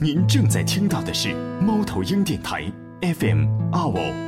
您正在听到的是猫头鹰电台 FM 二五。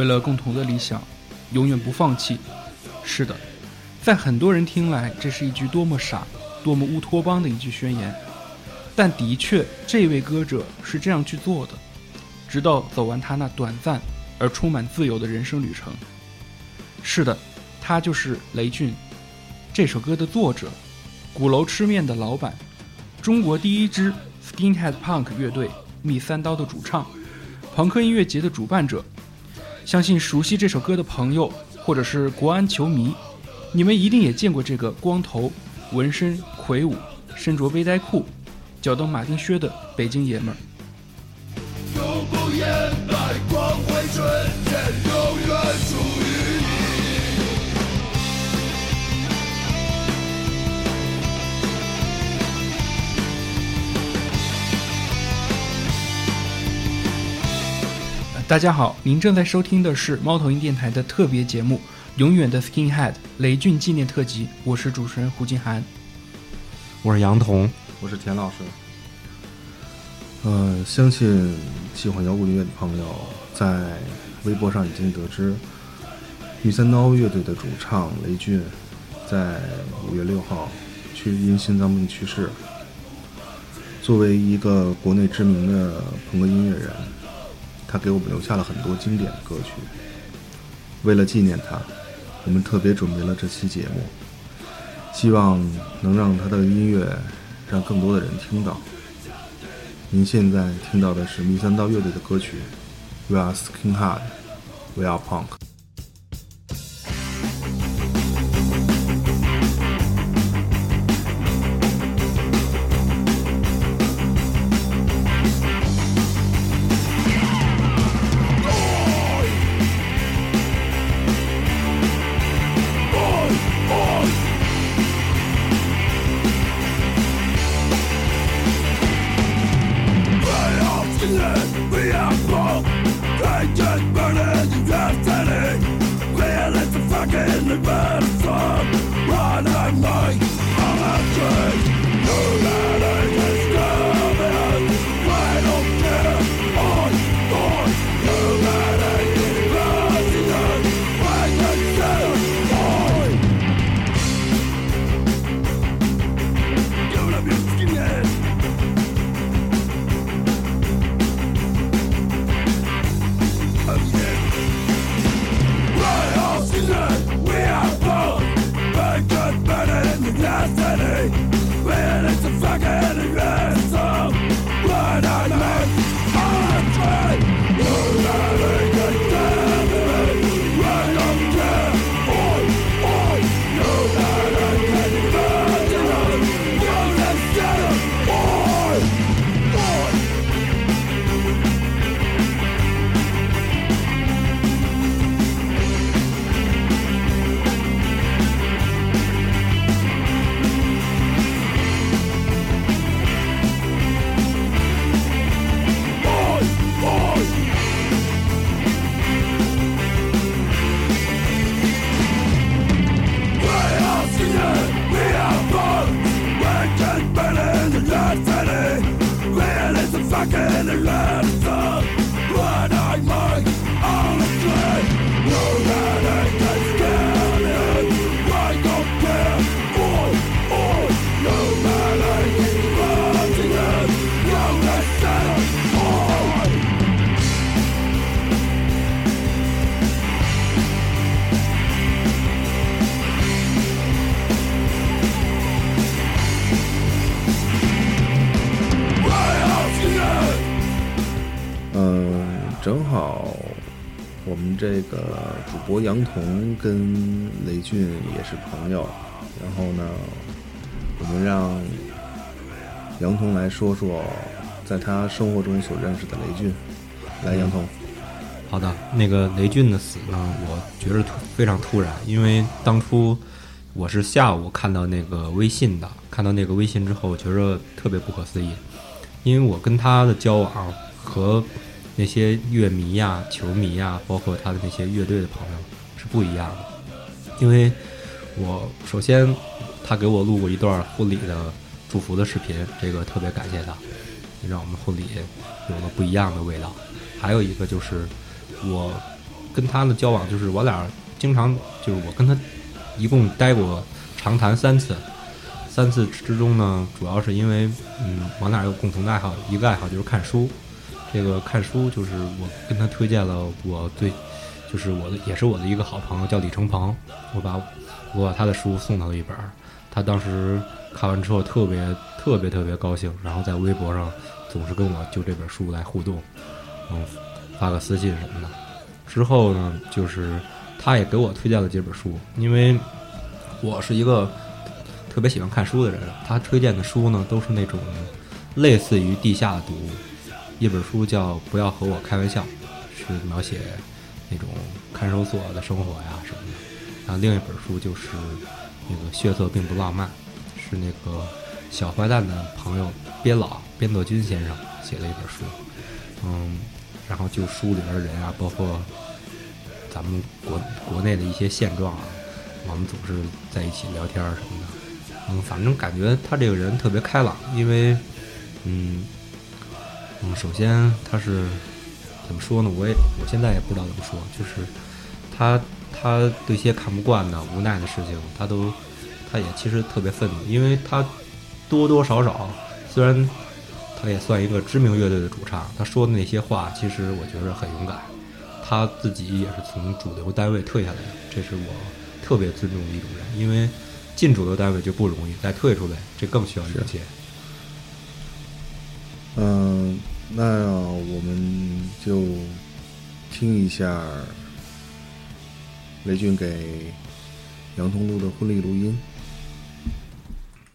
为了共同的理想，永远不放弃。是的，在很多人听来，这是一句多么傻、多么乌托邦的一句宣言。但的确，这位歌者是这样去做的，直到走完他那短暂而充满自由的人生旅程。是的，他就是雷俊，这首歌的作者，鼓楼吃面的老板，中国第一支 Skinhead Punk 乐队蜜三刀的主唱，朋克音乐节的主办者。相信熟悉这首歌的朋友，或者是国安球迷，你们一定也见过这个光头、纹身、魁梧、身着背带裤、脚蹬马丁靴的北京爷们儿。大家好，您正在收听的是猫头鹰电台的特别节目《永远的 Skinhead 雷俊纪念特辑》，我是主持人胡金涵，我是杨彤，我是田老师。呃，相信喜欢摇滚乐的朋友在微博上已经得知，御三刀乐队的主唱雷俊在五月六号去因心脏病去世。作为一个国内知名的朋克音乐人。他给我们留下了很多经典的歌曲。为了纪念他，我们特别准备了这期节目，希望能让他的音乐让更多的人听到。您现在听到的是弥三刀乐队的歌曲《We Are Skinhead, We Are Punk》。我们这个主播杨彤跟雷俊也是朋友，然后呢，我们让杨彤来说说在他生活中所认识的雷俊。来，杨彤。好的，那个雷俊的死呢，我觉得突非常突然，因为当初我是下午看到那个微信的，看到那个微信之后，觉着特别不可思议，因为我跟他的交往和那些乐迷呀、球迷呀，包括他的那些乐队的朋友是不一样的，因为我首先他给我录过一段婚礼的祝福的视频，这个特别感谢他，让我们婚礼有了不一样的味道。还有一个就是我跟他的交往，就是我俩经常就是我跟他一共待过长谈三次，三次之中呢，主要是因为嗯，我俩有共同的爱好，一个爱好就是看书。这个看书就是我跟他推荐了我最就是我的也是我的一个好朋友叫李成鹏，我把我把他的书送他了一本，他当时看完之后特别特别特别高兴，然后在微博上总是跟我就这本书来互动。嗯，发个私信什么的。之后呢，就是他也给我推荐了几本书，因为我是一个特别喜欢看书的人。他推荐的书呢，都是那种类似于地下的读物。一本书叫《不要和我开玩笑》，是描写那种看守所的生活呀什么的。然后另一本书就是那个《血色并不浪漫》，是那个小坏蛋的朋友边老边泽君先生写的一本书。嗯。然后就书里边的人啊，包括咱们国国内的一些现状啊，我们总是在一起聊天什么的。嗯，反正感觉他这个人特别开朗，因为，嗯，嗯，首先他是怎么说呢？我也我现在也不知道怎么说，就是他他对一些看不惯的、无奈的事情，他都他也其实特别愤怒，因为他多多少少虽然。他也算一个知名乐队的主唱，他说的那些话，其实我觉得很勇敢。他自己也是从主流单位退下来的，这是我特别尊重的一种人。因为进主流单位就不容易，再退出来，这更需要勇气。嗯，那我们就听一下雷军给杨彤录的婚礼录音。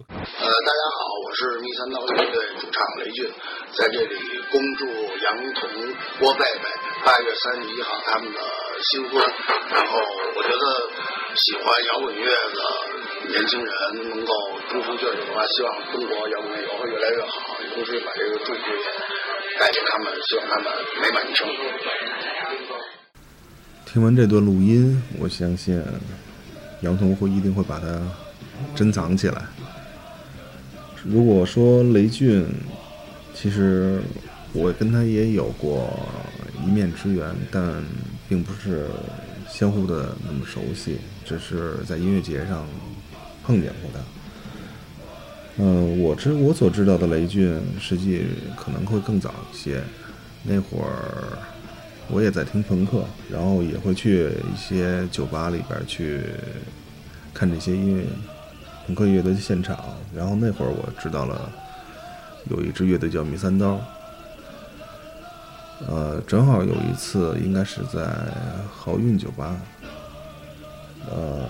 呃，大家好，我是密三刀乐队主唱雷俊，在这里恭祝杨彤、郭贝贝八月三十一号他们的新婚。然后，我觉得喜欢摇滚乐的年轻人能够终成眷属的话，希望中国摇滚乐会越来越好，同时把这个祝福也带给他们，希望他们美满一生。听完这段录音，我相信杨彤会一定会把它珍藏起来。如果说雷俊，其实我跟他也有过一面之缘，但并不是相互的那么熟悉，只是在音乐节上碰见过他。嗯，我知我所知道的雷俊，实际可能会更早一些。那会儿我也在听朋克，然后也会去一些酒吧里边去看这些音乐。朋克乐队的现场，然后那会儿我知道了，有一支乐队叫米三刀。呃，正好有一次，应该是在好运酒吧，呃，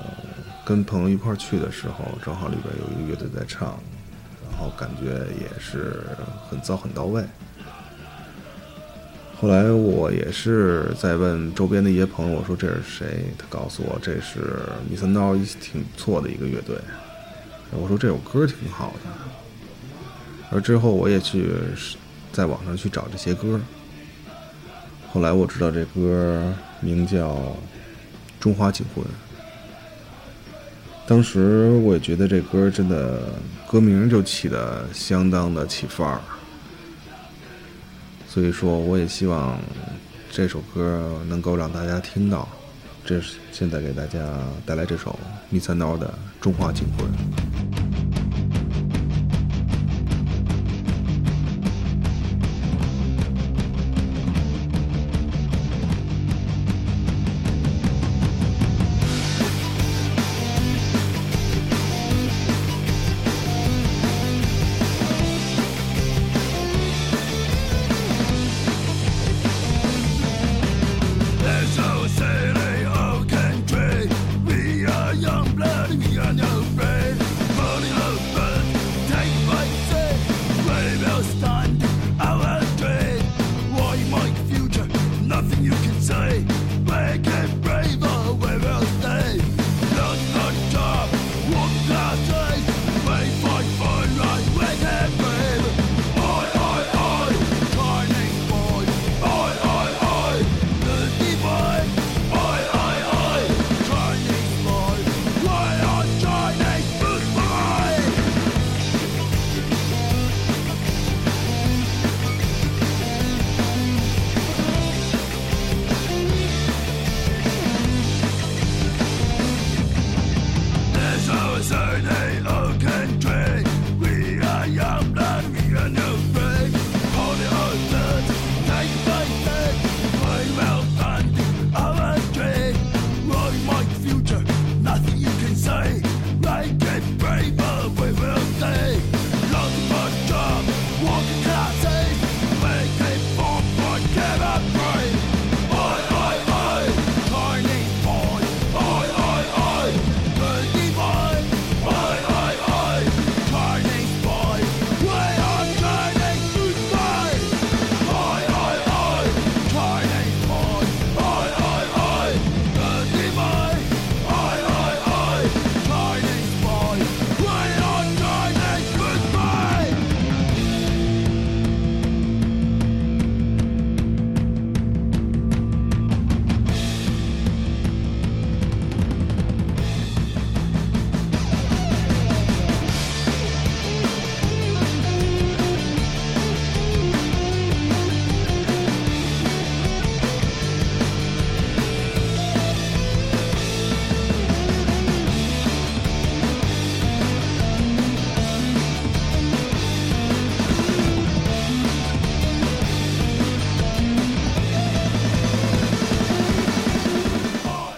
跟朋友一块去的时候，正好里边有一个乐队在唱，然后感觉也是很糟很到位。后来我也是在问周边的一些朋友，我说这是谁？他告诉我这是米三刀，挺不错的一个乐队。我说这首歌挺好的，而之后我也去在网上去找这些歌，后来我知道这歌名叫《中华警魂》，当时我也觉得这歌真的歌名就起的相当的起范儿，所以说我也希望这首歌能够让大家听到，这是现在给大家带来这首密三刀的《中华警魂》。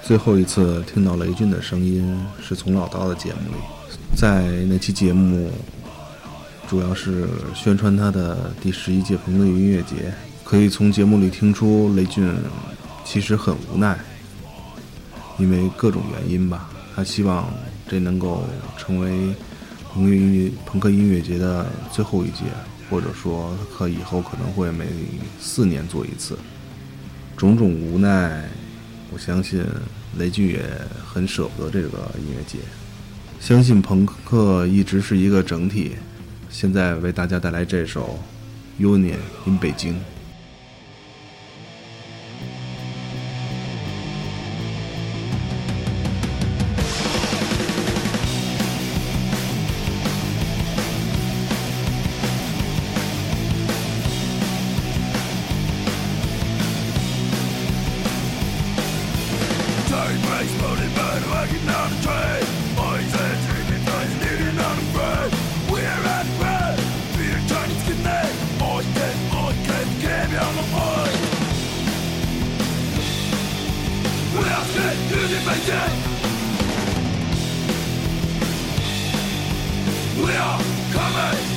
最后一次听到雷军的声音是从老刀的节目里，在那期节目主要是宣传他的第十一届朋克音乐节，可以从节目里听出雷军其实很无奈，因为各种原因吧，他希望这能够成为朋克音乐朋克音乐节的最后一届，或者说可以后可能会每四年做一次，种种无奈。我相信雷军也很舍不得这个音乐节，相信朋克一直是一个整体。现在为大家带来这首《Union in 北京》。We are coming.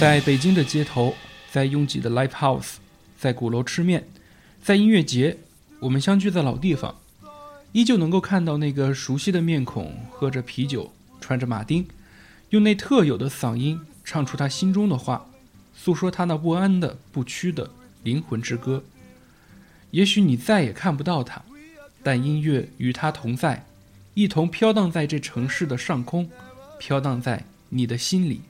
在北京的街头，在拥挤的 live house，在鼓楼吃面，在音乐节，我们相聚在老地方。依旧能够看到那个熟悉的面孔，喝着啤酒，穿着马丁，用那特有的嗓音唱出他心中的话，诉说他那不安的、不屈的灵魂之歌。也许你再也看不到他，但音乐与他同在，一同飘荡在这城市的上空，飘荡在你的心里。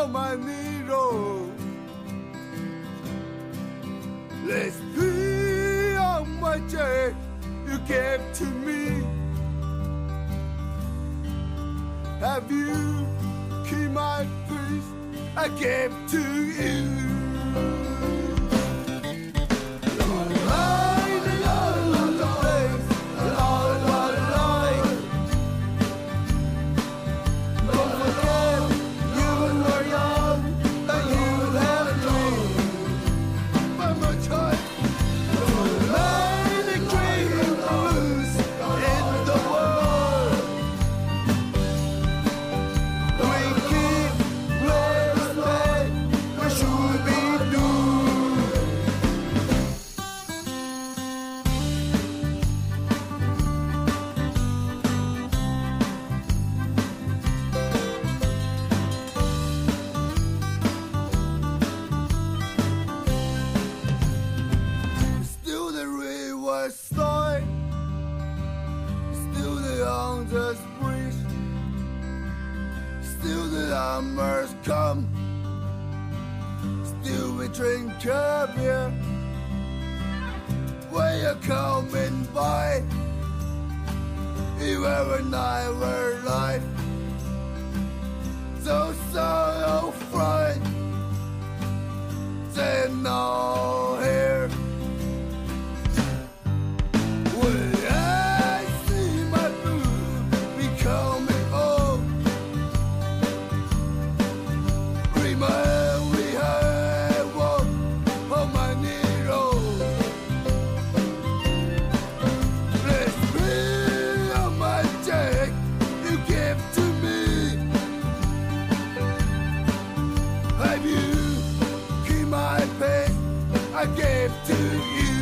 On my needle. Let's be on my day you gave to me. Have you keep my peace I gave to drink a beer? You coming by? You and I were life So sorrow fright Say no Have you keep my pace I gave to you?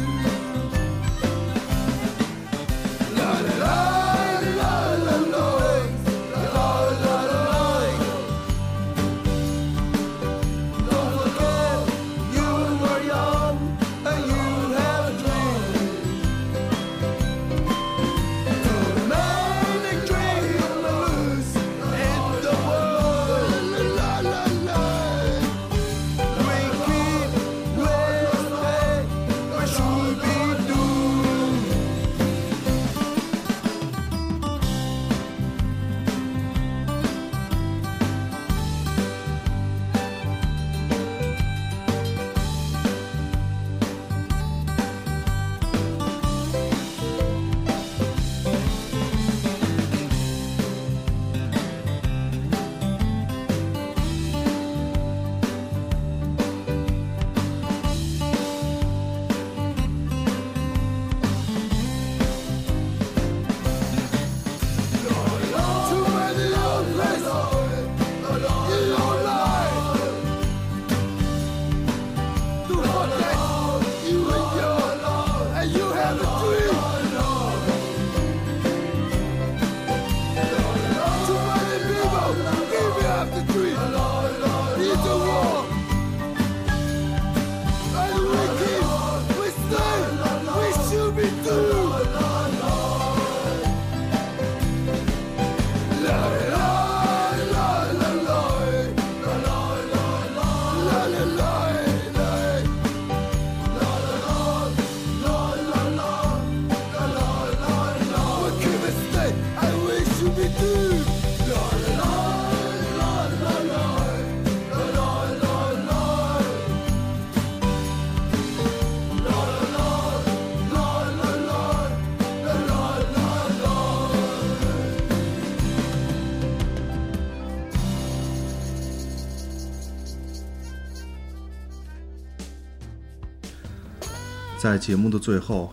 在节目的最后，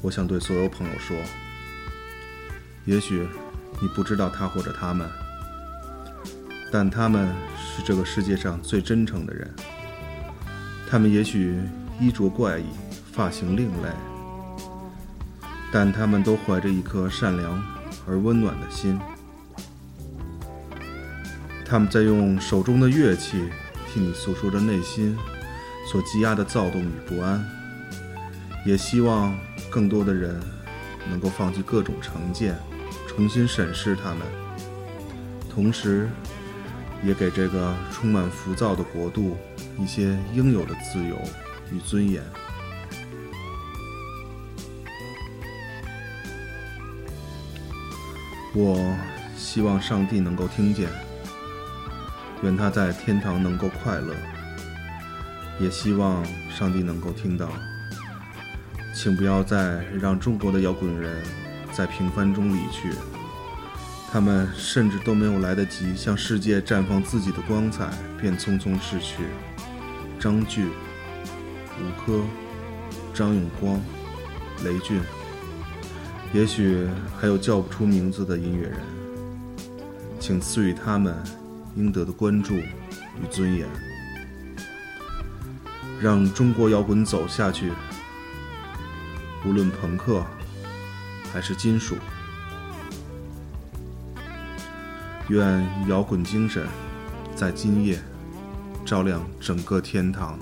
我想对所有朋友说：也许你不知道他或者他们，但他们是这个世界上最真诚的人。他们也许衣着怪异，发型另类，但他们都怀着一颗善良而温暖的心。他们在用手中的乐器替你诉说着内心所积压的躁动与不安，也希望更多的人能够放弃各种成见，重新审视他们，同时，也给这个充满浮躁的国度一些应有的自由与尊严。我希望上帝能够听见。愿他在天堂能够快乐，也希望上帝能够听到。请不要再让中国的摇滚人在平凡中离去，他们甚至都没有来得及向世界绽放自己的光彩，便匆匆逝去。张炬、吴科、张永光、雷俊，也许还有叫不出名字的音乐人，请赐予他们。应得的关注与尊严，让中国摇滚走下去。无论朋克还是金属，愿摇滚精神在今夜照亮整个天堂。